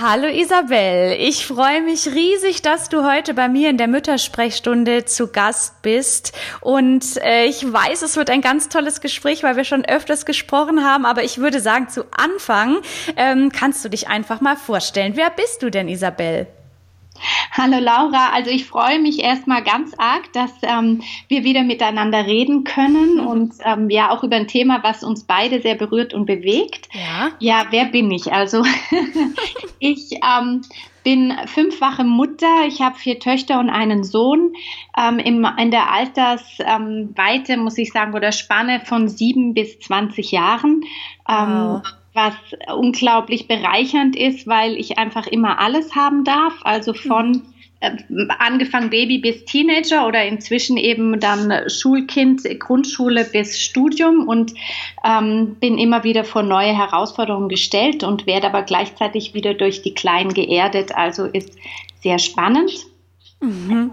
Hallo Isabel, ich freue mich riesig, dass du heute bei mir in der Müttersprechstunde zu Gast bist. Und äh, ich weiß, es wird ein ganz tolles Gespräch, weil wir schon öfters gesprochen haben. Aber ich würde sagen, zu Anfang ähm, kannst du dich einfach mal vorstellen. Wer bist du denn, Isabel? Hallo Laura, also ich freue mich erstmal ganz arg, dass ähm, wir wieder miteinander reden können mhm. und ähm, ja auch über ein Thema, was uns beide sehr berührt und bewegt. Ja, ja wer bin ich? Also ich ähm, bin fünffache Mutter, ich habe vier Töchter und einen Sohn. Ähm, im, in der Altersweite, ähm, muss ich sagen, oder Spanne von sieben bis zwanzig Jahren. Ähm, wow was unglaublich bereichernd ist, weil ich einfach immer alles haben darf. Also von äh, angefangen Baby bis Teenager oder inzwischen eben dann Schulkind, Grundschule bis Studium und ähm, bin immer wieder vor neue Herausforderungen gestellt und werde aber gleichzeitig wieder durch die Kleinen geerdet. Also ist sehr spannend. Mhm.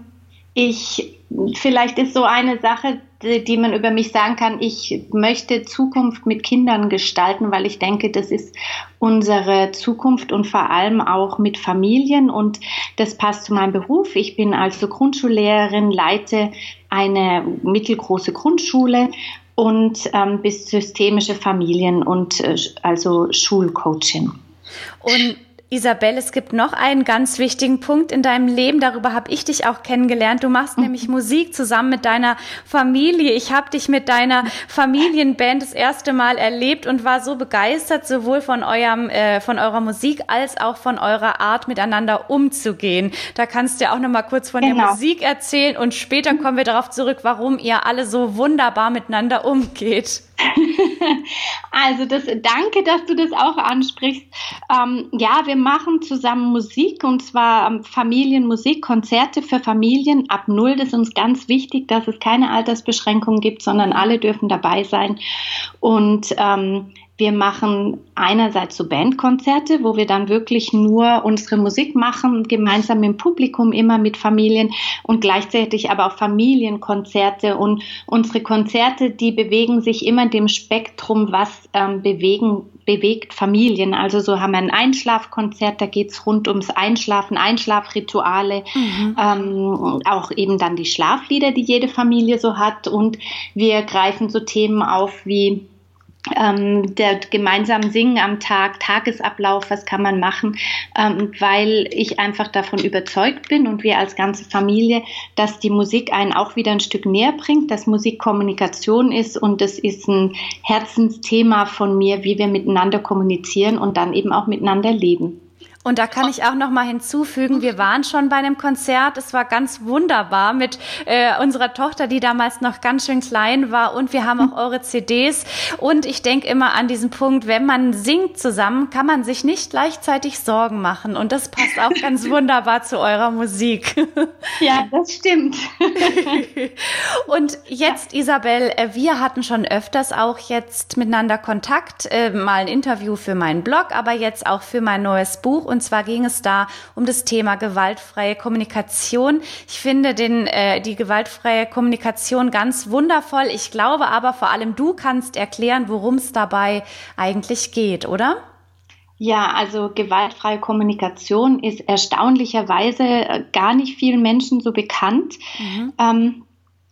Ich vielleicht ist so eine Sache, die man über mich sagen kann, ich möchte Zukunft mit Kindern gestalten, weil ich denke, das ist unsere Zukunft und vor allem auch mit Familien und das passt zu meinem Beruf. Ich bin also Grundschullehrerin, leite eine mittelgroße Grundschule und ähm, bis systemische Familien und äh, also Schulcoaching. Und Isabel, es gibt noch einen ganz wichtigen Punkt in deinem Leben. Darüber habe ich dich auch kennengelernt. Du machst nämlich Musik zusammen mit deiner Familie. Ich habe dich mit deiner Familienband das erste Mal erlebt und war so begeistert, sowohl von eurem, äh, von eurer Musik als auch von eurer Art, miteinander umzugehen. Da kannst du ja auch noch mal kurz von genau. der Musik erzählen und später kommen wir darauf zurück, warum ihr alle so wunderbar miteinander umgeht. also das, danke, dass du das auch ansprichst. Ähm, ja, wir machen zusammen Musik und zwar ähm, Familienmusik, Konzerte für Familien ab null. Das ist uns ganz wichtig, dass es keine Altersbeschränkungen gibt, sondern alle dürfen dabei sein. Und ähm, wir machen einerseits so Bandkonzerte, wo wir dann wirklich nur unsere Musik machen, gemeinsam im Publikum, immer mit Familien und gleichzeitig aber auch Familienkonzerte. Und unsere Konzerte, die bewegen sich immer in dem Spektrum, was ähm, bewegen, bewegt Familien. Also so haben wir ein Einschlafkonzert, da geht's rund ums Einschlafen, Einschlafrituale, mhm. ähm, auch eben dann die Schlaflieder, die jede Familie so hat. Und wir greifen so Themen auf wie ähm, der gemeinsam Singen am Tag, Tagesablauf, was kann man machen, ähm, weil ich einfach davon überzeugt bin und wir als ganze Familie, dass die Musik einen auch wieder ein Stück näher bringt, dass Musik Kommunikation ist und das ist ein Herzensthema von mir, wie wir miteinander kommunizieren und dann eben auch miteinander leben. Und da kann ich auch noch mal hinzufügen, wir waren schon bei einem Konzert. Es war ganz wunderbar mit äh, unserer Tochter, die damals noch ganz schön klein war. Und wir haben auch eure CDs. Und ich denke immer an diesen Punkt, wenn man singt zusammen, kann man sich nicht gleichzeitig Sorgen machen. Und das passt auch ganz wunderbar zu eurer Musik. Ja, das stimmt. Und jetzt, Isabel, äh, wir hatten schon öfters auch jetzt miteinander Kontakt, äh, mal ein Interview für meinen Blog, aber jetzt auch für mein neues Buch. Und zwar ging es da um das Thema gewaltfreie Kommunikation. Ich finde den, äh, die gewaltfreie Kommunikation ganz wundervoll. Ich glaube aber vor allem du kannst erklären, worum es dabei eigentlich geht, oder? Ja, also gewaltfreie Kommunikation ist erstaunlicherweise äh, gar nicht vielen Menschen so bekannt. Mhm. Ähm,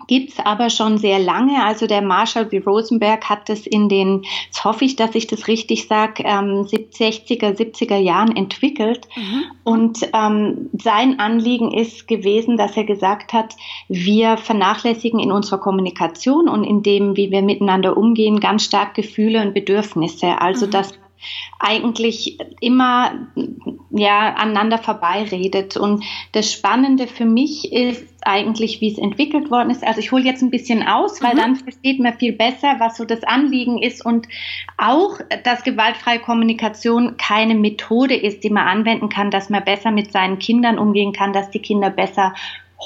gibt's aber schon sehr lange. Also der Marshall B. Rosenberg hat das in den, jetzt hoffe ich, dass ich das richtig sage, ähm, 60er, 70er Jahren entwickelt. Mhm. Und ähm, sein Anliegen ist gewesen, dass er gesagt hat, wir vernachlässigen in unserer Kommunikation und in dem, wie wir miteinander umgehen, ganz stark Gefühle und Bedürfnisse. Also mhm. dass eigentlich immer ja aneinander vorbeiredet. Und das Spannende für mich ist eigentlich, wie es entwickelt worden ist. Also ich hole jetzt ein bisschen aus, weil mhm. dann versteht man viel besser, was so das Anliegen ist und auch, dass gewaltfreie Kommunikation keine Methode ist, die man anwenden kann, dass man besser mit seinen Kindern umgehen kann, dass die Kinder besser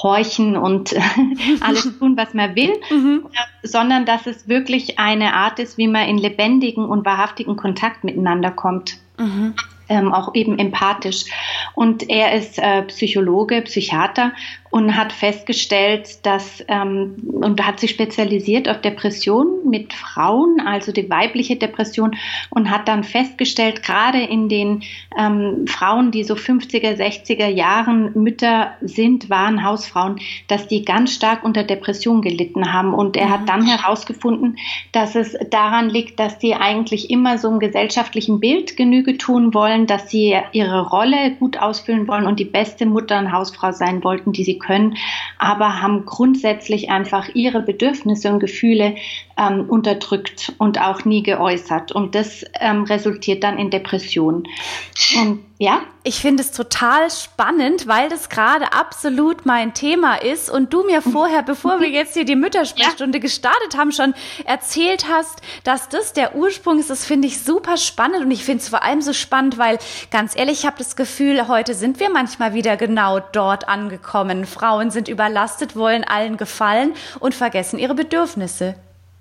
horchen und alles tun, was man will, mhm. sondern dass es wirklich eine Art ist, wie man in lebendigen und wahrhaftigen Kontakt miteinander kommt. Mhm. Ähm, auch eben empathisch. Und er ist äh, Psychologe, Psychiater und hat festgestellt, dass ähm, und hat sich spezialisiert auf Depressionen mit Frauen, also die weibliche Depression und hat dann festgestellt, gerade in den ähm, Frauen, die so 50er, 60er Jahren Mütter sind, waren Hausfrauen, dass die ganz stark unter Depression gelitten haben. Und er hat mhm. dann herausgefunden, dass es daran liegt, dass die eigentlich immer so einem gesellschaftlichen Bild Genüge tun wollen, dass sie ihre Rolle gut ausfüllen wollen und die beste Mutter und Hausfrau sein wollten, die sie können, aber haben grundsätzlich einfach ihre Bedürfnisse und Gefühle ähm, unterdrückt und auch nie geäußert. Und das ähm, resultiert dann in Depressionen. Und ja? Ich finde es total spannend, weil das gerade absolut mein Thema ist und du mir vorher, bevor wir jetzt hier die Müttersprechstunde ja. gestartet haben, schon erzählt hast, dass das der Ursprung ist. Das finde ich super spannend und ich finde es vor allem so spannend, weil ganz ehrlich, ich habe das Gefühl, heute sind wir manchmal wieder genau dort angekommen. Frauen sind überlastet, wollen allen gefallen und vergessen ihre Bedürfnisse.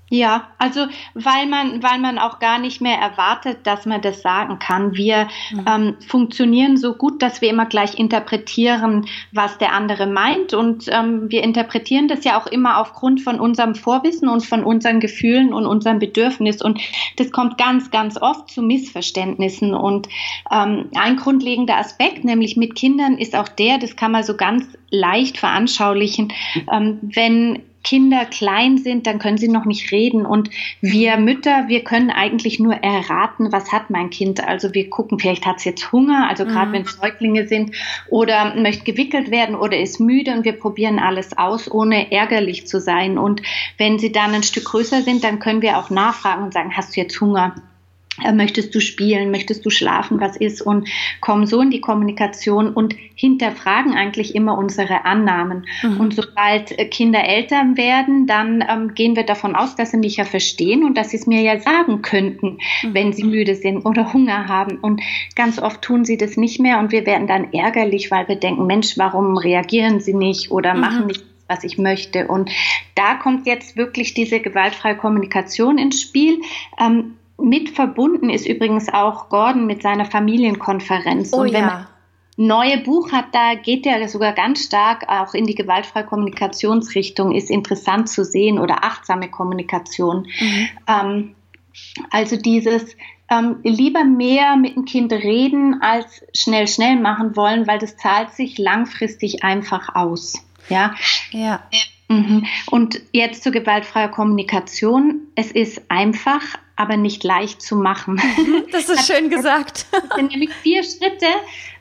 Ja, also weil man, weil man auch gar nicht mehr erwartet, dass man das sagen kann. Wir mhm. ähm, funktionieren so gut, dass wir immer gleich interpretieren, was der andere meint. Und ähm, wir interpretieren das ja auch immer aufgrund von unserem Vorwissen und von unseren Gefühlen und unserem Bedürfnis. Und das kommt ganz, ganz oft zu Missverständnissen. Und ähm, ein grundlegender Aspekt, nämlich mit Kindern, ist auch der, das kann man so ganz leicht veranschaulichen, ähm, wenn Kinder klein sind, dann können sie noch nicht reden. Und wir Mütter, wir können eigentlich nur erraten, was hat mein Kind. Also wir gucken, vielleicht hat es jetzt Hunger, also gerade mhm. wenn es Säuglinge sind, oder möchte gewickelt werden oder ist müde und wir probieren alles aus, ohne ärgerlich zu sein. Und wenn sie dann ein Stück größer sind, dann können wir auch nachfragen und sagen, hast du jetzt Hunger? Äh, möchtest du spielen, möchtest du schlafen, was ist und kommen so in die Kommunikation und hinterfragen eigentlich immer unsere Annahmen. Mhm. Und sobald äh, Kinder Eltern werden, dann ähm, gehen wir davon aus, dass sie mich ja verstehen und dass sie es mir ja sagen könnten, mhm. wenn sie müde sind oder Hunger haben. Und ganz oft tun sie das nicht mehr und wir werden dann ärgerlich, weil wir denken, Mensch, warum reagieren sie nicht oder mhm. machen nicht was ich möchte. Und da kommt jetzt wirklich diese gewaltfreie Kommunikation ins Spiel. Ähm, mit verbunden ist übrigens auch Gordon mit seiner Familienkonferenz. Oh, und wenn ja. man neue Buch hat, da geht er sogar ganz stark auch in die gewaltfreie Kommunikationsrichtung, ist interessant zu sehen oder achtsame Kommunikation. Mhm. Ähm, also dieses ähm, lieber mehr mit dem Kind reden als schnell, schnell machen wollen, weil das zahlt sich langfristig einfach aus. Ja. Ja. Mhm. Und jetzt zur gewaltfreier Kommunikation. Es ist einfach, aber nicht leicht zu machen. Das ist schön gesagt. Das sind nämlich vier Schritte.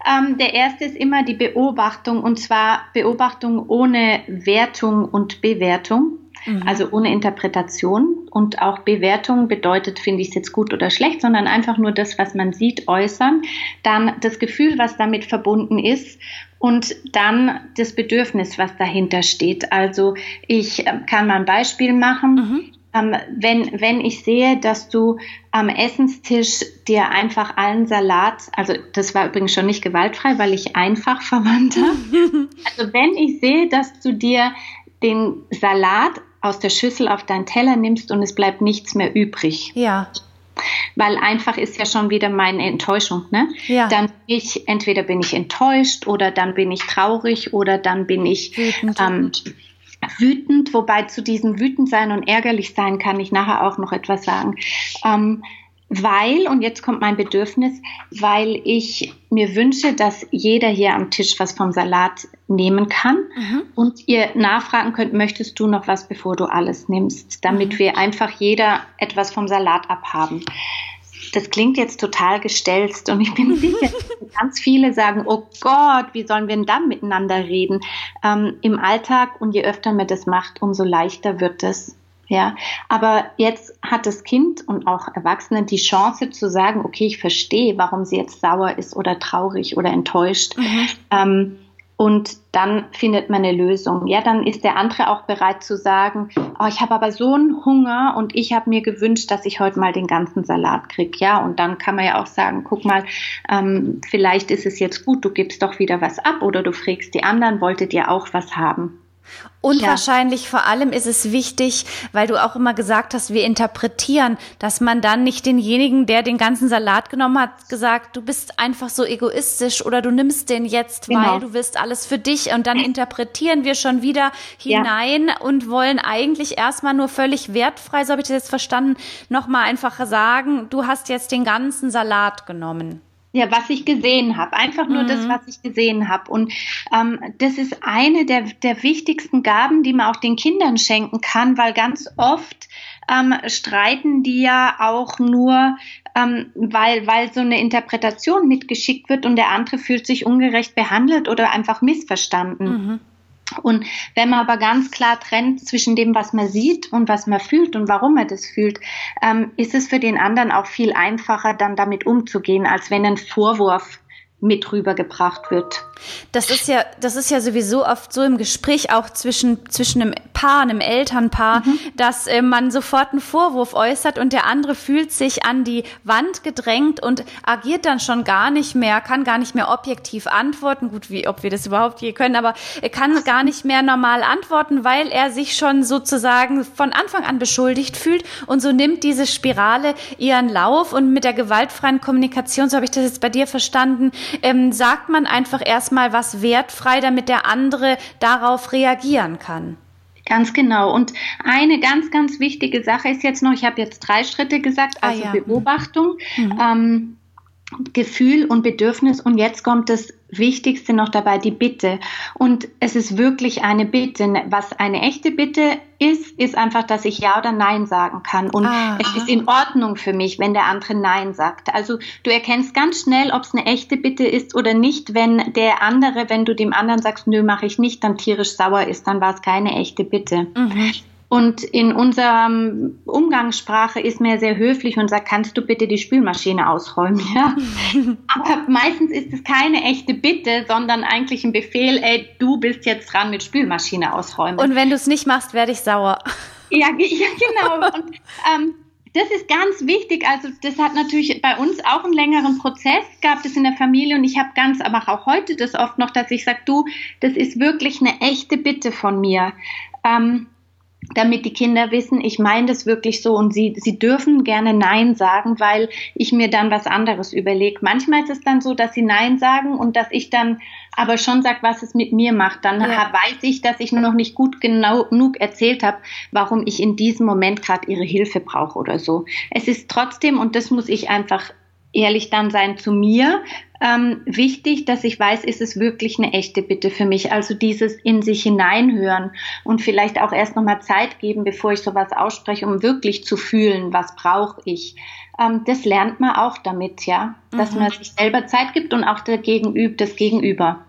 Ähm, der erste ist immer die Beobachtung und zwar Beobachtung ohne Wertung und Bewertung. Mhm. Also ohne Interpretation und auch Bewertung bedeutet, finde ich es jetzt gut oder schlecht, sondern einfach nur das, was man sieht, äußern. Dann das Gefühl, was damit verbunden ist und dann das Bedürfnis, was dahinter steht. Also ich äh, kann mal ein Beispiel machen. Mhm. Ähm, wenn, wenn ich sehe, dass du am Essenstisch dir einfach allen Salat, also das war übrigens schon nicht gewaltfrei, weil ich einfach verwandt habe. also wenn ich sehe, dass du dir den Salat aus der Schüssel auf deinen Teller nimmst und es bleibt nichts mehr übrig. Ja. Weil einfach ist ja schon wieder meine Enttäuschung, ne? Ja. Dann bin ich, entweder bin ich enttäuscht oder dann bin ich traurig oder dann bin ich wütend. Ähm, wütend, wobei zu diesem wütend sein und ärgerlich sein kann ich nachher auch noch etwas sagen. Ähm, weil, und jetzt kommt mein Bedürfnis, weil ich mir wünsche, dass jeder hier am Tisch was vom Salat nehmen kann mhm. und ihr nachfragen könnt, möchtest du noch was, bevor du alles nimmst, damit mhm. wir einfach jeder etwas vom Salat abhaben. Das klingt jetzt total gestelzt und ich bin sicher, ganz viele sagen, oh Gott, wie sollen wir denn dann miteinander reden? Ähm, Im Alltag und je öfter man das macht, umso leichter wird es. Ja, aber jetzt hat das Kind und auch Erwachsene die Chance zu sagen, okay, ich verstehe, warum sie jetzt sauer ist oder traurig oder enttäuscht. Mhm. Ähm, und dann findet man eine Lösung. Ja, dann ist der andere auch bereit zu sagen, oh, ich habe aber so einen Hunger und ich habe mir gewünscht, dass ich heute mal den ganzen Salat krieg. Ja, und dann kann man ja auch sagen, guck mal, ähm, vielleicht ist es jetzt gut, du gibst doch wieder was ab oder du fragst die anderen, wolltet ihr auch was haben? Und ja. wahrscheinlich vor allem ist es wichtig, weil du auch immer gesagt hast, wir interpretieren, dass man dann nicht denjenigen, der den ganzen Salat genommen hat, gesagt, du bist einfach so egoistisch oder du nimmst den jetzt, genau. weil du willst alles für dich. Und dann interpretieren wir schon wieder hinein ja. und wollen eigentlich erstmal nur völlig wertfrei, so habe ich das jetzt verstanden, nochmal einfach sagen, du hast jetzt den ganzen Salat genommen. Ja, was ich gesehen habe. Einfach nur mhm. das, was ich gesehen habe. Und ähm, das ist eine der, der wichtigsten Gaben, die man auch den Kindern schenken kann, weil ganz oft ähm, streiten die ja auch nur, ähm, weil, weil so eine Interpretation mitgeschickt wird und der andere fühlt sich ungerecht behandelt oder einfach missverstanden. Mhm. Und wenn man aber ganz klar trennt zwischen dem, was man sieht und was man fühlt und warum man das fühlt, ähm, ist es für den anderen auch viel einfacher, dann damit umzugehen, als wenn ein Vorwurf mit rübergebracht wird. Das ist ja, das ist ja sowieso oft so im Gespräch auch zwischen, zwischen einem Paar, einem Elternpaar, mhm. dass äh, man sofort einen Vorwurf äußert und der andere fühlt sich an die Wand gedrängt und agiert dann schon gar nicht mehr, kann gar nicht mehr objektiv antworten. Gut, wie, ob wir das überhaupt je können, aber er kann gar nicht mehr normal antworten, weil er sich schon sozusagen von Anfang an beschuldigt fühlt und so nimmt diese Spirale ihren Lauf und mit der gewaltfreien Kommunikation, so habe ich das jetzt bei dir verstanden, ähm, sagt man einfach erstmal was wertfrei, damit der andere darauf reagieren kann. Ganz genau. Und eine ganz, ganz wichtige Sache ist jetzt noch, ich habe jetzt drei Schritte gesagt, ah also ah, ja. Beobachtung. Mhm. Ähm, Gefühl und Bedürfnis und jetzt kommt das Wichtigste noch dabei, die Bitte. Und es ist wirklich eine Bitte. Was eine echte Bitte ist, ist einfach, dass ich Ja oder Nein sagen kann. Und ah, es ist in Ordnung für mich, wenn der andere Nein sagt. Also du erkennst ganz schnell, ob es eine echte Bitte ist oder nicht, wenn der andere, wenn du dem anderen sagst, nö, mache ich nicht, dann tierisch sauer ist, dann war es keine echte Bitte. Mhm. Und in unserer Umgangssprache ist mir sehr höflich und sagt, kannst du bitte die Spülmaschine ausräumen? Ja? Aber meistens ist es keine echte Bitte, sondern eigentlich ein Befehl, ey, du bist jetzt dran mit Spülmaschine ausräumen. Und wenn du es nicht machst, werde ich sauer. Ja, ja genau. Und, ähm, das ist ganz wichtig. Also das hat natürlich bei uns auch einen längeren Prozess, gab es in der Familie und ich habe ganz, aber auch heute das oft noch, dass ich sage, du, das ist wirklich eine echte Bitte von mir. Ähm, damit die Kinder wissen, ich meine das wirklich so und sie, sie dürfen gerne Nein sagen, weil ich mir dann was anderes überlege. Manchmal ist es dann so, dass sie Nein sagen und dass ich dann aber schon sage, was es mit mir macht. Dann ja. weiß ich, dass ich nur noch nicht gut genau genug erzählt habe, warum ich in diesem Moment gerade ihre Hilfe brauche oder so. Es ist trotzdem, und das muss ich einfach ehrlich dann sein zu mir, ähm, wichtig, dass ich weiß, ist es wirklich eine echte Bitte für mich. Also dieses in sich hineinhören und vielleicht auch erst nochmal Zeit geben, bevor ich sowas ausspreche, um wirklich zu fühlen, was brauche ich. Ähm, das lernt man auch damit, ja, dass mhm. man sich selber Zeit gibt und auch der Gegenüber, das Gegenüber.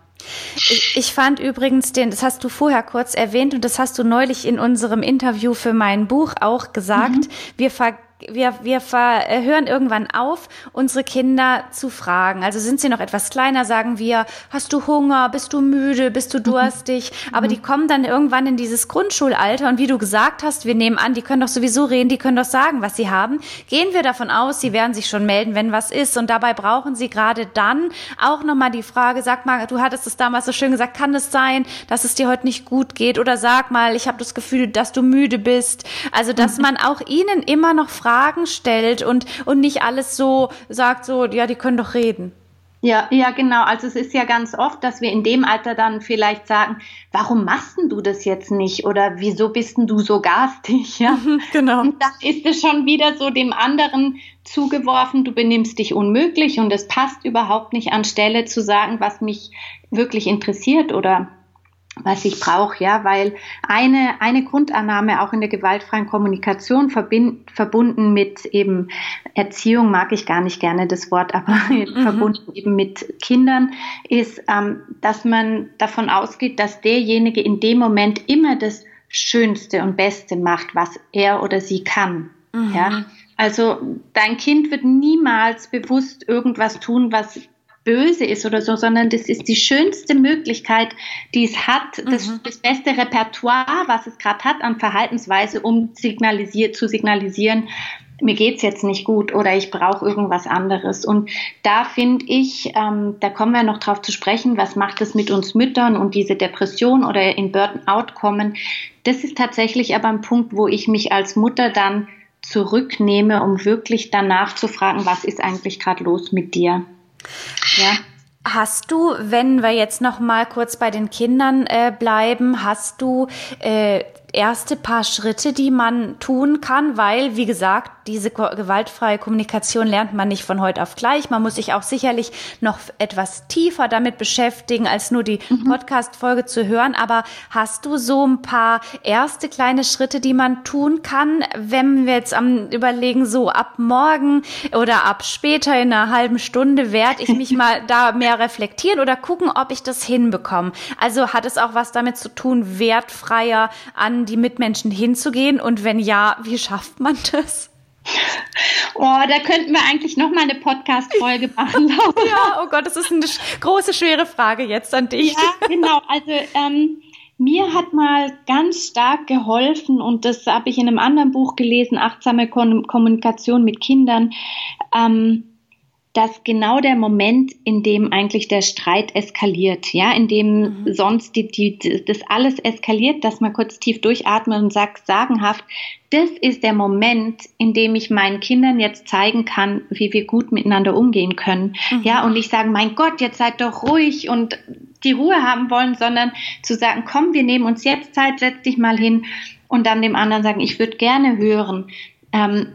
Ich, ich, fand übrigens den, das hast du vorher kurz erwähnt und das hast du neulich in unserem Interview für mein Buch auch gesagt. Mhm. Wir ver wir, wir äh, hören irgendwann auf, unsere Kinder zu fragen. Also sind sie noch etwas kleiner, sagen wir, hast du Hunger, bist du müde, bist du mhm. durstig? Mhm. Aber die kommen dann irgendwann in dieses Grundschulalter und wie du gesagt hast, wir nehmen an, die können doch sowieso reden, die können doch sagen, was sie haben. Gehen wir davon aus, sie werden sich schon melden, wenn was ist. Und dabei brauchen sie gerade dann auch nochmal die Frage, sag mal, du hattest es damals so schön gesagt, kann es sein, dass es dir heute nicht gut geht? Oder sag mal, ich habe das Gefühl, dass du müde bist. Also, dass mhm. man auch ihnen immer noch fragt, Fragen stellt und, und nicht alles so sagt, so, ja, die können doch reden. Ja, ja, genau. Also es ist ja ganz oft, dass wir in dem Alter dann vielleicht sagen, warum machst du das jetzt nicht? Oder wieso bist denn du so garstig? Ja, genau. Und dann ist es schon wieder so dem anderen zugeworfen, du benimmst dich unmöglich und es passt überhaupt nicht anstelle zu sagen, was mich wirklich interessiert oder was ich brauche, ja, weil eine, eine Grundannahme auch in der gewaltfreien Kommunikation verbind, verbunden mit eben Erziehung, mag ich gar nicht gerne das Wort, aber mhm. verbunden eben mit Kindern, ist, ähm, dass man davon ausgeht, dass derjenige in dem Moment immer das Schönste und Beste macht, was er oder sie kann. Mhm. Ja, also dein Kind wird niemals bewusst irgendwas tun, was böse ist oder so, sondern das ist die schönste Möglichkeit, die es hat, das, mhm. das beste Repertoire, was es gerade hat an Verhaltensweise, um signalisiert, zu signalisieren, mir geht's jetzt nicht gut oder ich brauche irgendwas anderes. Und da finde ich, ähm, da kommen wir noch drauf zu sprechen, was macht es mit uns Müttern und diese Depression oder in Burnout kommen. Das ist tatsächlich aber ein Punkt, wo ich mich als Mutter dann zurücknehme, um wirklich danach zu fragen, was ist eigentlich gerade los mit dir? Ja. Hast du, wenn wir jetzt noch mal kurz bei den Kindern äh, bleiben, hast du äh, erste paar Schritte, die man tun kann, weil, wie gesagt, diese gewaltfreie Kommunikation lernt man nicht von heute auf gleich. Man muss sich auch sicherlich noch etwas tiefer damit beschäftigen, als nur die mhm. Podcast-Folge zu hören. Aber hast du so ein paar erste kleine Schritte, die man tun kann, wenn wir jetzt am überlegen, so ab morgen oder ab später in einer halben Stunde werde ich mich mal da mehr reflektieren oder gucken, ob ich das hinbekomme. Also hat es auch was damit zu tun, wertfreier an die Mitmenschen hinzugehen? Und wenn ja, wie schafft man das? Oh, da könnten wir eigentlich noch mal eine Podcast-Folge machen. ja, oh Gott, das ist eine große, schwere Frage jetzt an dich. Ja, genau. Also ähm, mir hat mal ganz stark geholfen und das habe ich in einem anderen Buch gelesen, achtsame Kommunikation mit Kindern. Ähm, dass genau der Moment, in dem eigentlich der Streit eskaliert, ja, in dem mhm. sonst die, die, das alles eskaliert, dass man kurz tief durchatmet und sagt, sagenhaft, das ist der Moment, in dem ich meinen Kindern jetzt zeigen kann, wie wir gut miteinander umgehen können. Mhm. Ja, und nicht sagen, mein Gott, jetzt seid doch ruhig und die Ruhe haben wollen, sondern zu sagen, komm, wir nehmen uns jetzt Zeit, setz dich mal hin und dann dem anderen sagen, ich würde gerne hören, ähm,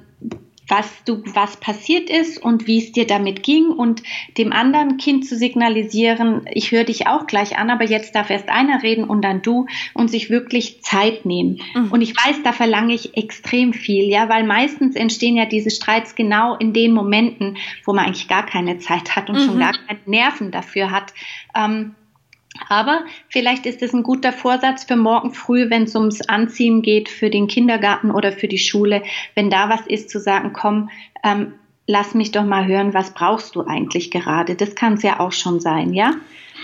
was du, was passiert ist und wie es dir damit ging und dem anderen Kind zu signalisieren, ich höre dich auch gleich an, aber jetzt darf erst einer reden und dann du und sich wirklich Zeit nehmen. Mhm. Und ich weiß, da verlange ich extrem viel, ja, weil meistens entstehen ja diese Streits genau in den Momenten, wo man eigentlich gar keine Zeit hat und mhm. schon gar keine Nerven dafür hat. Ähm, aber vielleicht ist es ein guter Vorsatz für morgen früh, wenn es ums Anziehen geht für den Kindergarten oder für die Schule, wenn da was ist, zu sagen, komm, ähm, lass mich doch mal hören, was brauchst du eigentlich gerade? Das kann es ja auch schon sein, ja?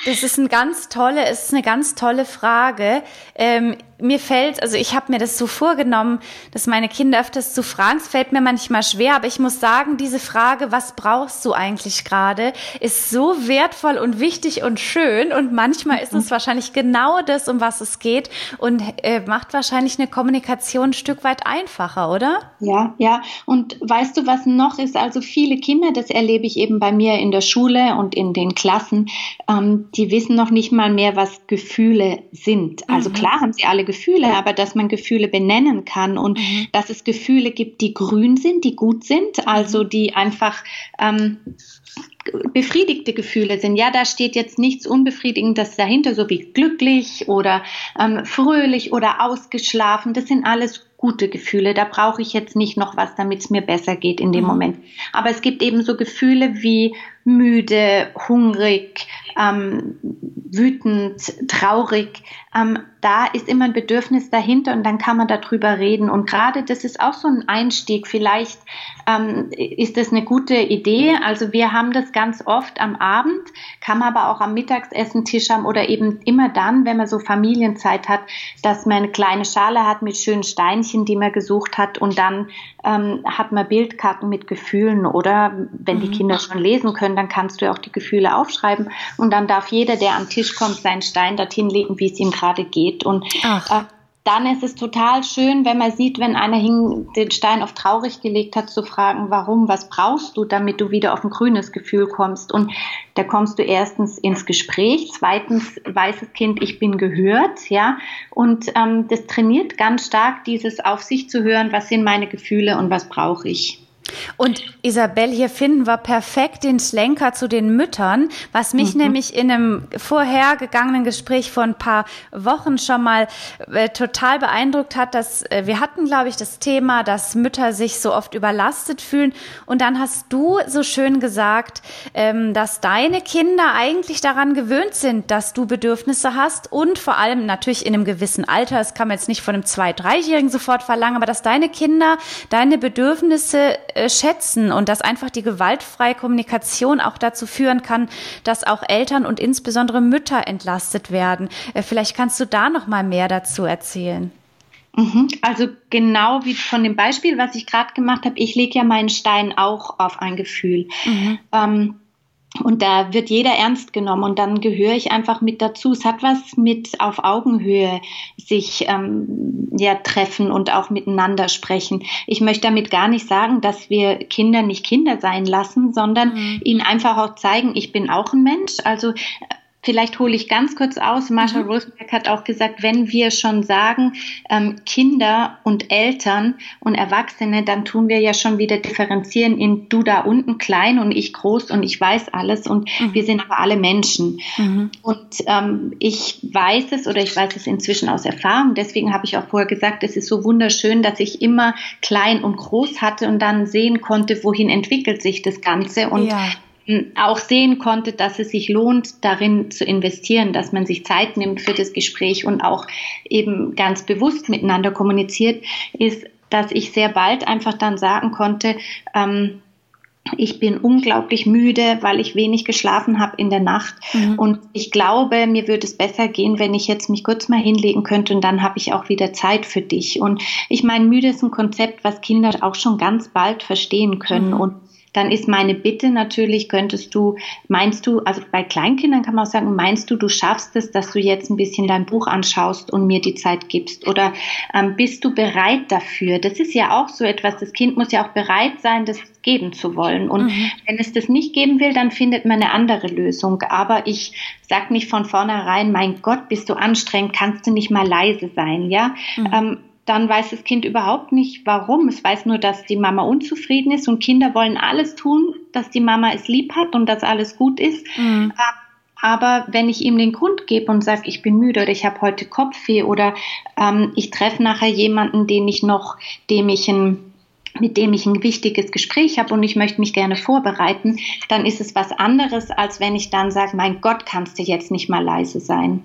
Das ist ein ganz tolle, ist eine ganz tolle Frage. Ähm, mir fällt, also ich habe mir das so vorgenommen, dass meine Kinder öfters zu fragen. Es fällt mir manchmal schwer, aber ich muss sagen, diese Frage, was brauchst du eigentlich gerade, ist so wertvoll und wichtig und schön. Und manchmal ist es mhm. wahrscheinlich genau das, um was es geht und äh, macht wahrscheinlich eine Kommunikation ein Stück weit einfacher, oder? Ja, ja. Und weißt du, was noch ist? Also viele Kinder, das erlebe ich eben bei mir in der Schule und in den Klassen, ähm, die wissen noch nicht mal mehr, was Gefühle sind. Also mhm. klar haben sie alle Gefühle, aber dass man Gefühle benennen kann und mhm. dass es Gefühle gibt, die grün sind, die gut sind, also mhm. die einfach ähm, befriedigte Gefühle sind. Ja, da steht jetzt nichts Unbefriedigendes dahinter, so wie glücklich oder ähm, fröhlich oder ausgeschlafen. Das sind alles gute Gefühle. Da brauche ich jetzt nicht noch was, damit es mir besser geht in dem mhm. Moment. Aber es gibt eben so Gefühle wie müde, hungrig, ähm, wütend, traurig. Ähm, da ist immer ein Bedürfnis dahinter und dann kann man darüber reden. Und gerade das ist auch so ein Einstieg. Vielleicht ähm, ist das eine gute Idee. Also wir haben das ganz oft am Abend, kann man aber auch am Mittagsessentisch haben oder eben immer dann, wenn man so Familienzeit hat, dass man eine kleine Schale hat mit schönen Steinchen, die man gesucht hat und dann ähm, hat man Bildkarten mit Gefühlen oder wenn die mhm. Kinder schon lesen können, dann kannst du ja auch die Gefühle aufschreiben und dann darf jeder, der am Tisch kommt, seinen Stein dorthin legen, wie es ihm gerade geht und äh, dann ist es total schön, wenn man sieht, wenn einer den Stein auf traurig gelegt hat, zu fragen, warum, was brauchst du, damit du wieder auf ein grünes Gefühl kommst. Und da kommst du erstens ins Gespräch, zweitens weiß das Kind, ich bin gehört, ja. Und ähm, das trainiert ganz stark dieses auf sich zu hören, was sind meine Gefühle und was brauche ich. Und Isabel, hier finden wir perfekt den Schlenker zu den Müttern, was mich mhm. nämlich in einem vorhergegangenen Gespräch vor ein paar Wochen schon mal äh, total beeindruckt hat, dass äh, wir hatten, glaube ich, das Thema, dass Mütter sich so oft überlastet fühlen. Und dann hast du so schön gesagt, ähm, dass deine Kinder eigentlich daran gewöhnt sind, dass du Bedürfnisse hast und vor allem natürlich in einem gewissen Alter, das kann man jetzt nicht von einem zwei-, dreijährigen sofort verlangen, aber dass deine Kinder deine Bedürfnisse äh, schätzen und dass einfach die gewaltfreie Kommunikation auch dazu führen kann, dass auch Eltern und insbesondere Mütter entlastet werden. Äh, vielleicht kannst du da noch mal mehr dazu erzählen. Mhm. Also genau wie von dem Beispiel, was ich gerade gemacht habe, ich lege ja meinen Stein auch auf ein Gefühl. Mhm. Ähm, und da wird jeder ernst genommen und dann gehöre ich einfach mit dazu. Es hat was mit auf Augenhöhe sich ähm, ja treffen und auch miteinander sprechen. Ich möchte damit gar nicht sagen, dass wir Kinder nicht Kinder sein lassen, sondern mhm. ihnen einfach auch zeigen, ich bin auch ein Mensch. Also Vielleicht hole ich ganz kurz aus. Marsha mhm. Rosenberg hat auch gesagt, wenn wir schon sagen, ähm, Kinder und Eltern und Erwachsene, dann tun wir ja schon wieder differenzieren in du da unten klein und ich groß und ich weiß alles und mhm. wir sind aber alle Menschen. Mhm. Und ähm, ich weiß es oder ich weiß es inzwischen aus Erfahrung. Deswegen habe ich auch vorher gesagt, es ist so wunderschön, dass ich immer klein und groß hatte und dann sehen konnte, wohin entwickelt sich das Ganze und ja auch sehen konnte, dass es sich lohnt, darin zu investieren, dass man sich Zeit nimmt für das Gespräch und auch eben ganz bewusst miteinander kommuniziert, ist, dass ich sehr bald einfach dann sagen konnte, ähm, ich bin unglaublich müde, weil ich wenig geschlafen habe in der Nacht. Mhm. Und ich glaube, mir würde es besser gehen, wenn ich jetzt mich kurz mal hinlegen könnte und dann habe ich auch wieder Zeit für dich. Und ich meine, müde ist ein Konzept, was Kinder auch schon ganz bald verstehen können. Mhm. Und dann ist meine Bitte natürlich, könntest du, meinst du, also bei Kleinkindern kann man auch sagen, meinst du, du schaffst es, dass du jetzt ein bisschen dein Buch anschaust und mir die Zeit gibst? Oder ähm, bist du bereit dafür? Das ist ja auch so etwas, das Kind muss ja auch bereit sein, das geben zu wollen. Und mhm. wenn es das nicht geben will, dann findet man eine andere Lösung. Aber ich sag nicht von vornherein, mein Gott, bist du anstrengend, kannst du nicht mal leise sein, ja? Mhm. Ähm, dann weiß das Kind überhaupt nicht, warum. Es weiß nur, dass die Mama unzufrieden ist und Kinder wollen alles tun, dass die Mama es lieb hat und dass alles gut ist. Mhm. Aber wenn ich ihm den Grund gebe und sage, ich bin müde oder ich habe heute Kopfweh oder ähm, ich treffe nachher jemanden, den ich noch, dem ich ein mit dem ich ein wichtiges Gespräch habe und ich möchte mich gerne vorbereiten, dann ist es was anderes, als wenn ich dann sage, mein Gott, kannst du jetzt nicht mal leise sein.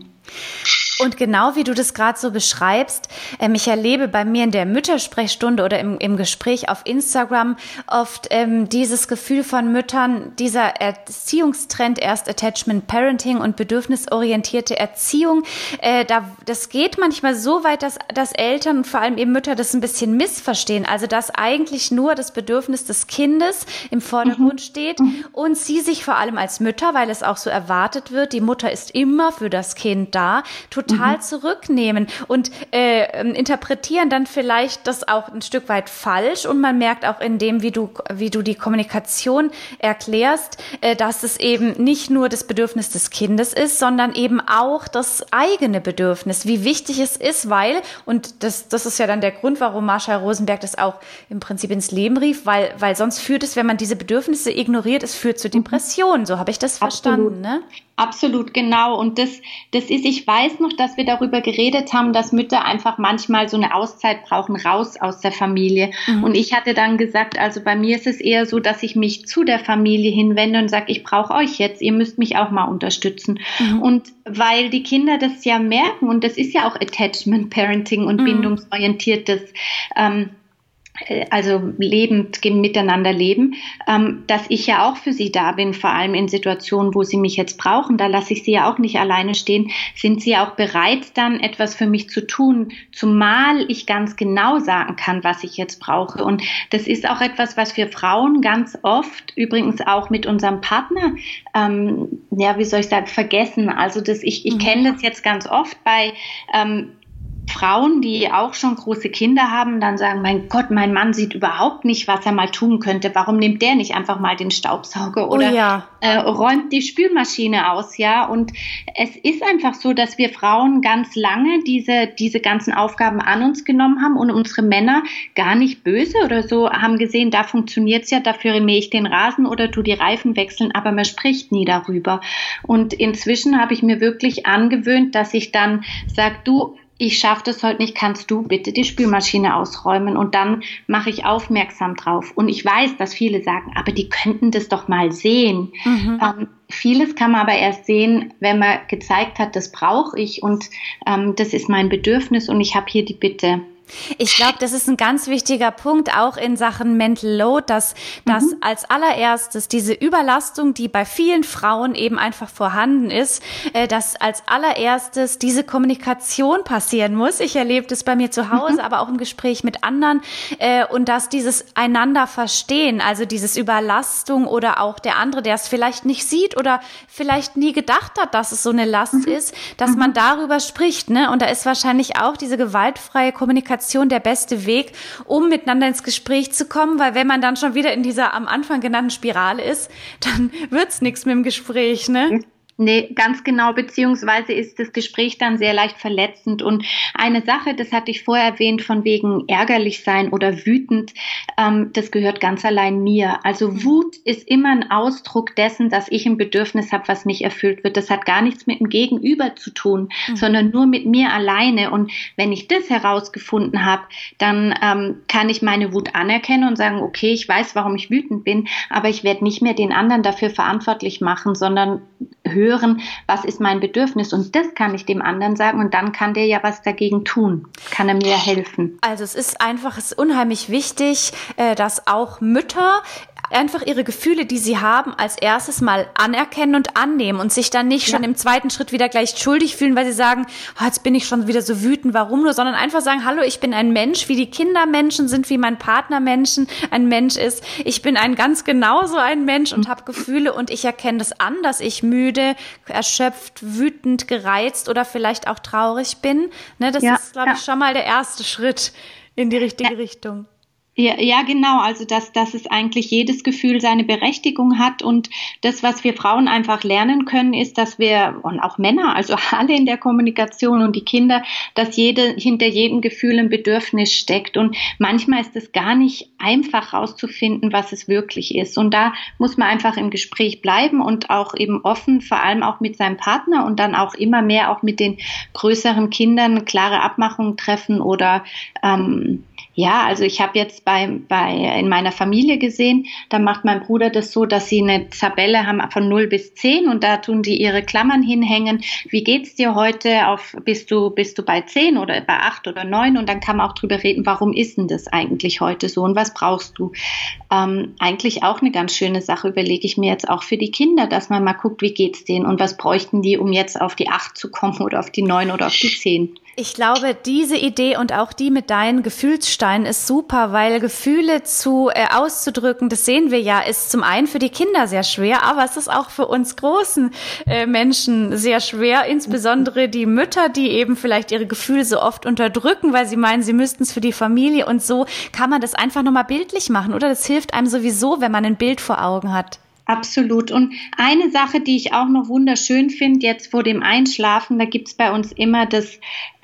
Und genau wie du das gerade so beschreibst, ähm, ich erlebe bei mir in der Müttersprechstunde oder im, im Gespräch auf Instagram oft ähm, dieses Gefühl von Müttern, dieser Erziehungstrend erst Attachment Parenting und bedürfnisorientierte Erziehung. Äh, da, das geht manchmal so weit, dass, dass Eltern und vor allem eben Mütter das ein bisschen missverstehen. Also dass eigentlich nur das Bedürfnis des Kindes im Vordergrund mhm. steht mhm. und sie sich vor allem als Mütter, weil es auch so erwartet wird, die Mutter ist immer für das Kind da, total mhm. zurücknehmen und äh, interpretieren dann vielleicht das auch ein Stück weit falsch und man merkt auch in dem, wie du, wie du die Kommunikation erklärst, äh, dass es eben nicht nur das Bedürfnis des Kindes ist, sondern eben auch das eigene Bedürfnis, wie wichtig es ist, weil, und das, das ist ja dann der Grund, warum Marshall Rosenberg das auch im Prinzip ins Leben rief, weil, weil sonst führt es, wenn man diese Bedürfnisse ignoriert, es führt zu mhm. Depressionen. So habe ich das verstanden. Ne? Absolut, genau. Und das, das ist, ich weiß noch, dass wir darüber geredet haben, dass Mütter einfach manchmal so eine Auszeit brauchen, raus aus der Familie. Mhm. Und ich hatte dann gesagt, also bei mir ist es eher so, dass ich mich zu der Familie hinwende und sage, ich brauche euch jetzt, ihr müsst mich auch mal unterstützen. Mhm. Und weil die Kinder das ja merken, und das ist ja auch Attachment Parenting und mhm. bindungsorientiertes ähm, äh, also lebend miteinander leben, ähm, dass ich ja auch für sie da bin, vor allem in Situationen, wo sie mich jetzt brauchen. Da lasse ich sie ja auch nicht alleine stehen. Sind sie auch bereit, dann etwas für mich zu tun, zumal ich ganz genau sagen kann, was ich jetzt brauche. Und das ist auch etwas, was wir Frauen ganz oft, übrigens auch mit unserem Partner, ähm, ja, wie soll ich sagen, vergessen. Also das, ich, ich mhm. kenne das jetzt ganz oft bei ähm, Frauen, die auch schon große Kinder haben, dann sagen, mein Gott, mein Mann sieht überhaupt nicht, was er mal tun könnte. Warum nimmt der nicht einfach mal den Staubsauger oder oh ja. äh, räumt die Spülmaschine aus, ja? Und es ist einfach so, dass wir Frauen ganz lange diese, diese ganzen Aufgaben an uns genommen haben und unsere Männer gar nicht böse oder so haben gesehen, da funktioniert's ja, dafür mähe ich den Rasen oder tu die Reifen wechseln, aber man spricht nie darüber. Und inzwischen habe ich mir wirklich angewöhnt, dass ich dann sage, du, ich schaffe das heute nicht, kannst du bitte die Spülmaschine ausräumen und dann mache ich aufmerksam drauf. Und ich weiß, dass viele sagen, aber die könnten das doch mal sehen. Mhm. Ähm, vieles kann man aber erst sehen, wenn man gezeigt hat, das brauche ich und ähm, das ist mein Bedürfnis und ich habe hier die Bitte. Ich glaube, das ist ein ganz wichtiger Punkt auch in Sachen Mental Load, dass, dass mhm. als allererstes diese Überlastung, die bei vielen Frauen eben einfach vorhanden ist, äh, dass als allererstes diese Kommunikation passieren muss. Ich erlebe das bei mir zu Hause, mhm. aber auch im Gespräch mit anderen äh, und dass dieses einander verstehen, also dieses Überlastung oder auch der andere, der es vielleicht nicht sieht oder vielleicht nie gedacht hat, dass es so eine Last mhm. ist, dass man mhm. darüber spricht, ne? Und da ist wahrscheinlich auch diese gewaltfreie Kommunikation Kommunikation der beste Weg, um miteinander ins Gespräch zu kommen, weil wenn man dann schon wieder in dieser am Anfang genannten Spirale ist, dann wird's nichts mit dem Gespräch, ne? Nee, ganz genau, beziehungsweise ist das Gespräch dann sehr leicht verletzend. Und eine Sache, das hatte ich vorher erwähnt, von wegen ärgerlich sein oder wütend, ähm, das gehört ganz allein mir. Also mhm. Wut ist immer ein Ausdruck dessen, dass ich ein Bedürfnis habe, was nicht erfüllt wird. Das hat gar nichts mit dem Gegenüber zu tun, mhm. sondern nur mit mir alleine. Und wenn ich das herausgefunden habe, dann ähm, kann ich meine Wut anerkennen und sagen, okay, ich weiß, warum ich wütend bin, aber ich werde nicht mehr den anderen dafür verantwortlich machen, sondern hören, was ist mein Bedürfnis und das kann ich dem anderen sagen und dann kann der ja was dagegen tun, kann er mir helfen. Also es ist einfach, es ist unheimlich wichtig, äh, dass auch Mütter einfach ihre Gefühle, die sie haben, als erstes mal anerkennen und annehmen und sich dann nicht ja. schon im zweiten Schritt wieder gleich schuldig fühlen, weil sie sagen, oh, jetzt bin ich schon wieder so wütend, warum nur, sondern einfach sagen, hallo, ich bin ein Mensch, wie die Kinder Menschen sind, wie mein Partner Menschen ein Mensch ist. Ich bin ein ganz genauso ein Mensch und habe Gefühle und ich erkenne das an, dass ich müde, erschöpft, wütend, gereizt oder vielleicht auch traurig bin. Ne, das ja, ist, glaube ich, schon mal der erste Schritt in die richtige Richtung. Ja, ja, genau. Also, dass, dass es eigentlich jedes Gefühl seine Berechtigung hat. Und das, was wir Frauen einfach lernen können, ist, dass wir, und auch Männer, also alle in der Kommunikation und die Kinder, dass jede, hinter jedem Gefühl ein Bedürfnis steckt. Und manchmal ist es gar nicht einfach rauszufinden, was es wirklich ist. Und da muss man einfach im Gespräch bleiben und auch eben offen, vor allem auch mit seinem Partner und dann auch immer mehr auch mit den größeren Kindern klare Abmachungen treffen oder ähm, ja, also ich habe jetzt bei, bei in meiner Familie gesehen, da macht mein Bruder das so, dass sie eine Tabelle haben von 0 bis 10 und da tun die ihre Klammern hinhängen. Wie geht's dir heute auf bist du bist du bei 10 oder bei 8 oder 9 und dann kann man auch drüber reden, warum ist denn das eigentlich heute so und was brauchst du? Ähm, eigentlich auch eine ganz schöne Sache überlege ich mir jetzt auch für die Kinder, dass man mal guckt, wie geht's denen und was bräuchten die, um jetzt auf die 8 zu kommen oder auf die 9 oder auf die 10. Ich glaube, diese Idee und auch die mit deinen Gefühlssteinen ist super, weil Gefühle zu äh, auszudrücken, das sehen wir ja, ist zum einen für die Kinder sehr schwer, aber es ist auch für uns großen äh, Menschen sehr schwer, insbesondere die Mütter, die eben vielleicht ihre Gefühle so oft unterdrücken, weil sie meinen, sie müssten es für die Familie und so kann man das einfach nochmal bildlich machen, oder? Das hilft einem sowieso, wenn man ein Bild vor Augen hat. Absolut. Und eine Sache, die ich auch noch wunderschön finde, jetzt vor dem Einschlafen, da gibt's bei uns immer das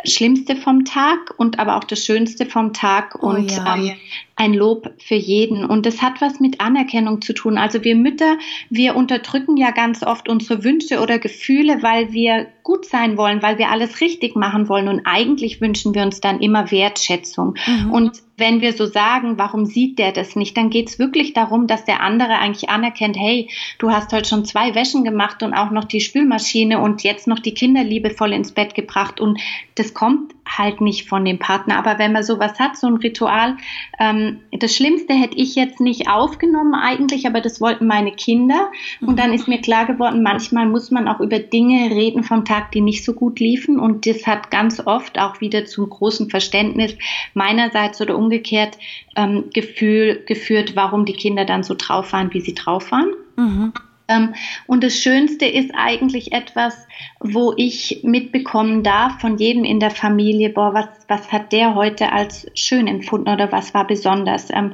Schlimmste vom Tag und aber auch das Schönste vom Tag oh, und ja. ähm, ein Lob für jeden. Und das hat was mit Anerkennung zu tun. Also wir Mütter, wir unterdrücken ja ganz oft unsere Wünsche oder Gefühle, weil wir gut sein wollen, weil wir alles richtig machen wollen. Und eigentlich wünschen wir uns dann immer Wertschätzung. Mhm. Und wenn wir so sagen, warum sieht der das nicht, dann geht es wirklich darum, dass der andere eigentlich anerkennt, hey, du hast heute schon zwei Wäschen gemacht und auch noch die Spülmaschine und jetzt noch die Kinder liebevoll ins Bett gebracht. Und das das kommt halt nicht von dem Partner. Aber wenn man sowas hat, so ein Ritual, ähm, das Schlimmste hätte ich jetzt nicht aufgenommen eigentlich, aber das wollten meine Kinder. Und dann ist mir klar geworden, manchmal muss man auch über Dinge reden vom Tag, die nicht so gut liefen. Und das hat ganz oft auch wieder zum großen Verständnis meinerseits oder umgekehrt ähm, Gefühl geführt, warum die Kinder dann so drauf waren, wie sie drauf waren. Mhm. Ähm, und das Schönste ist eigentlich etwas, wo ich mitbekommen darf von jedem in der Familie, boah, was, was hat der heute als schön empfunden oder was war besonders. Ähm,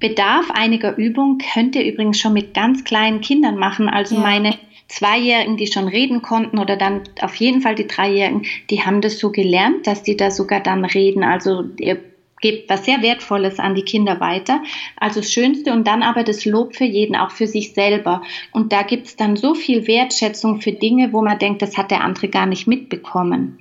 Bedarf einiger Übung könnt ihr übrigens schon mit ganz kleinen Kindern machen. Also ja. meine Zweijährigen, die schon reden konnten oder dann auf jeden Fall die Dreijährigen, die haben das so gelernt, dass die da sogar dann reden. Also ihr gebt was sehr Wertvolles an die Kinder weiter. Also das Schönste und dann aber das Lob für jeden, auch für sich selber. Und da gibt's dann so viel Wertschätzung für Dinge, wo man denkt, das hat der andere gar nicht mitbekommen.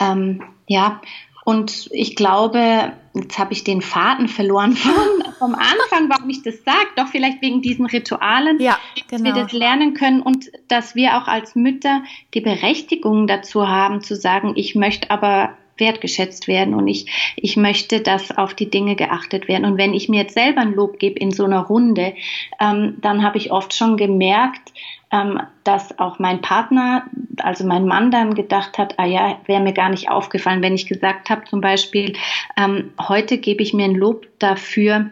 Ähm, ja, und ich glaube, jetzt habe ich den Faden verloren vom, vom Anfang, warum ich das sage, doch vielleicht wegen diesen Ritualen, ja, genau. dass wir genau. das lernen können und dass wir auch als Mütter die Berechtigung dazu haben zu sagen, ich möchte aber wertgeschätzt werden und ich, ich möchte, dass auf die Dinge geachtet werden. Und wenn ich mir jetzt selber ein Lob gebe in so einer Runde, ähm, dann habe ich oft schon gemerkt, ähm, dass auch mein Partner, also mein Mann dann gedacht hat, ah ja, wäre mir gar nicht aufgefallen, wenn ich gesagt habe, zum Beispiel, ähm, heute gebe ich mir ein Lob dafür,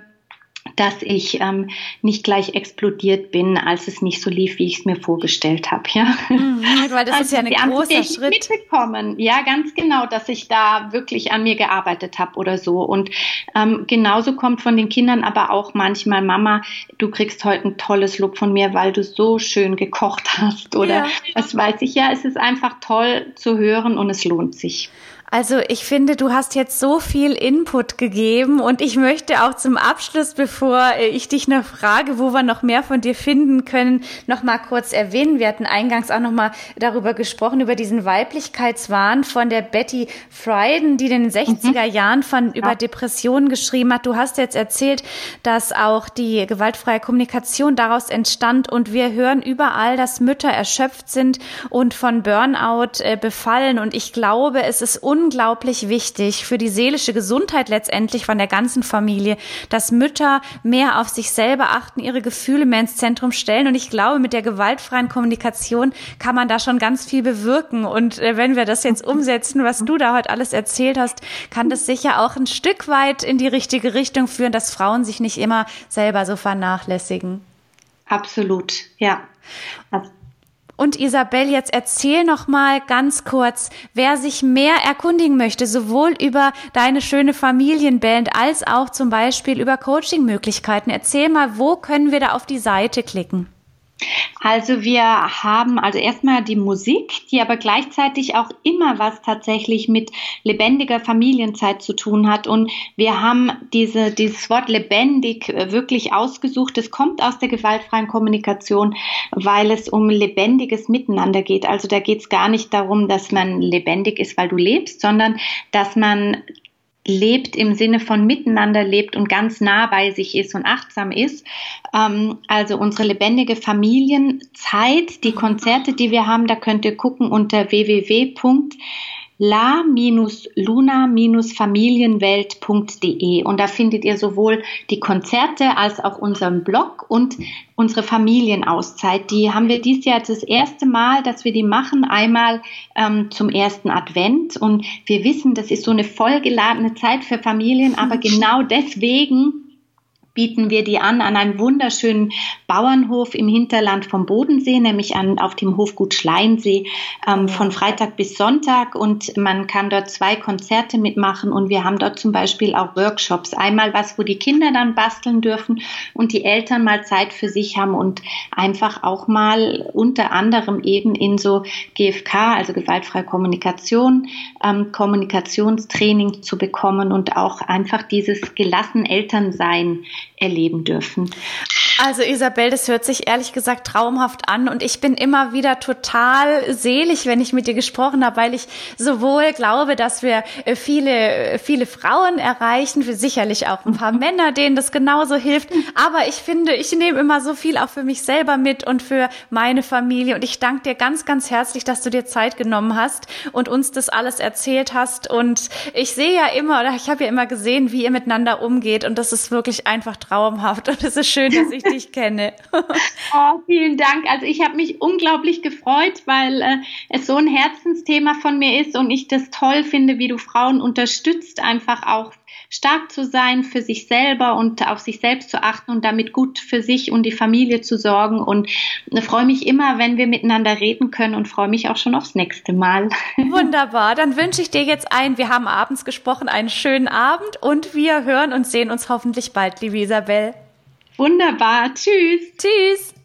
dass ich ähm, nicht gleich explodiert bin, als es nicht so lief, wie ich es mir vorgestellt habe. Ja? Mhm, weil das also ist ja ein großer Schritt. Mitbekommen. Ja, ganz genau, dass ich da wirklich an mir gearbeitet habe oder so. Und ähm, genauso kommt von den Kindern aber auch manchmal, Mama, du kriegst heute ein tolles Look von mir, weil du so schön gekocht hast. Oder ja. was weiß ich. Ja, es ist einfach toll zu hören und es lohnt sich. Also ich finde, du hast jetzt so viel Input gegeben und ich möchte auch zum Abschluss, bevor ich dich noch frage, wo wir noch mehr von dir finden können, noch mal kurz erwähnen. Wir hatten eingangs auch noch mal darüber gesprochen, über diesen Weiblichkeitswahn von der Betty Friedan, die in den 60er mhm. Jahren von über Depressionen geschrieben hat. Du hast jetzt erzählt, dass auch die gewaltfreie Kommunikation daraus entstand und wir hören überall, dass Mütter erschöpft sind und von Burnout äh, befallen und ich glaube, es ist unglaublich wichtig für die seelische Gesundheit letztendlich von der ganzen Familie, dass Mütter mehr auf sich selber achten, ihre Gefühle mehr ins Zentrum stellen. Und ich glaube, mit der gewaltfreien Kommunikation kann man da schon ganz viel bewirken. Und äh, wenn wir das jetzt umsetzen, was du da heute alles erzählt hast, kann das sicher auch ein Stück weit in die richtige Richtung führen, dass Frauen sich nicht immer selber so vernachlässigen. Absolut, ja. Und Isabel, jetzt erzähl noch mal ganz kurz, wer sich mehr erkundigen möchte, sowohl über deine schöne Familienband als auch zum Beispiel über Coachingmöglichkeiten. Erzähl mal, wo können wir da auf die Seite klicken? Also wir haben also erstmal die Musik, die aber gleichzeitig auch immer was tatsächlich mit lebendiger Familienzeit zu tun hat. Und wir haben diese, dieses Wort lebendig äh, wirklich ausgesucht. Es kommt aus der gewaltfreien Kommunikation, weil es um lebendiges Miteinander geht. Also da geht es gar nicht darum, dass man lebendig ist, weil du lebst, sondern dass man lebt im Sinne von miteinander lebt und ganz nah bei sich ist und achtsam ist. Ähm, also unsere lebendige Familienzeit, die Konzerte, die wir haben, da könnt ihr gucken unter www la-luna-familienwelt.de und da findet ihr sowohl die Konzerte als auch unseren Blog und unsere Familienauszeit. Die haben wir dieses Jahr das erste Mal, dass wir die machen, einmal ähm, zum ersten Advent. Und wir wissen, das ist so eine vollgeladene Zeit für Familien, aber genau deswegen bieten wir die an an einem wunderschönen Bauernhof im Hinterland vom Bodensee, nämlich an, auf dem Hofgut Schleinsee ähm, von Freitag bis Sonntag. Und man kann dort zwei Konzerte mitmachen und wir haben dort zum Beispiel auch Workshops. Einmal was, wo die Kinder dann basteln dürfen und die Eltern mal Zeit für sich haben und einfach auch mal unter anderem eben in so GFK, also gewaltfreie Kommunikation, ähm, Kommunikationstraining zu bekommen und auch einfach dieses gelassen Elternsein erleben dürfen. Also Isabel, das hört sich ehrlich gesagt traumhaft an und ich bin immer wieder total selig, wenn ich mit dir gesprochen habe, weil ich sowohl glaube, dass wir äh, viele, äh, viele Frauen erreichen, sicherlich auch ein paar Männer, denen das genauso hilft, aber ich finde, ich nehme immer so viel auch für mich selber mit und für meine Familie. Und ich danke dir ganz, ganz herzlich, dass du dir Zeit genommen hast und uns das alles erzählt hast. Und ich sehe ja immer oder ich habe ja immer gesehen, wie ihr miteinander umgeht. Und das ist wirklich einfach traumhaft. Und es ist schön, dass ich dich kenne. oh, vielen Dank. Also ich habe mich unglaublich gefreut, weil äh, es so ein Herzensthema von mir ist und ich das toll finde, wie du Frauen unterstützt, einfach auch stark zu sein für sich selber und auf sich selbst zu achten und damit gut für sich und die Familie zu sorgen. Und freue mich immer, wenn wir miteinander reden können und freue mich auch schon aufs nächste Mal. Wunderbar. Dann wünsche ich dir jetzt ein, wir haben abends gesprochen, einen schönen Abend und wir hören und sehen uns hoffentlich bald, liebe Isabel. Wunderbar. Tschüss. Tschüss.